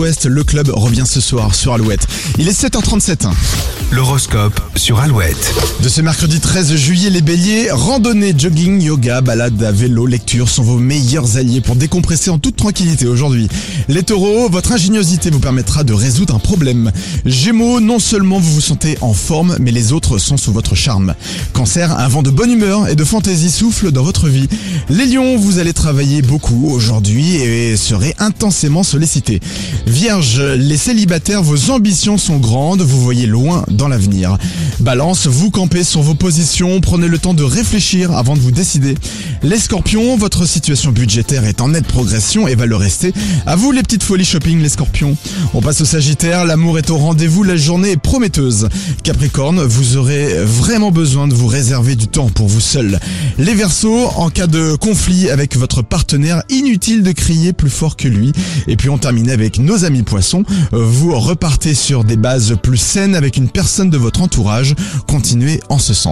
Ouest, le club revient ce soir sur Alouette. Il est 7h37. L'horoscope sur Alouette. De ce mercredi 13 juillet, les béliers, randonnée, jogging, yoga, balade à vélo, lecture sont vos meilleurs alliés pour décompresser en toute tranquillité aujourd'hui. Les taureaux, votre ingéniosité vous permettra de résoudre un problème. Gémeaux, non seulement vous vous sentez en forme, mais les autres sont sous votre charme. Cancer, un vent de bonne humeur et de fantaisie souffle dans votre vie. Les lions, vous allez travailler beaucoup aujourd'hui et serez intensément sollicités. Vierge, les célibataires, vos ambitions sont grandes, vous voyez loin dans l'avenir. Balance, vous campez sur vos positions, prenez le temps de réfléchir avant de vous décider. Les scorpions, votre situation budgétaire est en nette progression et va le rester. À vous les petites folies shopping les scorpions. On passe au sagittaire, l'amour est au rendez-vous, la journée est prometteuse. Capricorne, vous aurez vraiment besoin de vous réserver du temps pour vous seul. Les versos, en cas de conflit avec votre partenaire, inutile de crier plus fort que lui. Et puis on termine avec nos amis poissons. Vous repartez sur des bases plus saines avec une personne de votre entourage. Continuez en ce sens.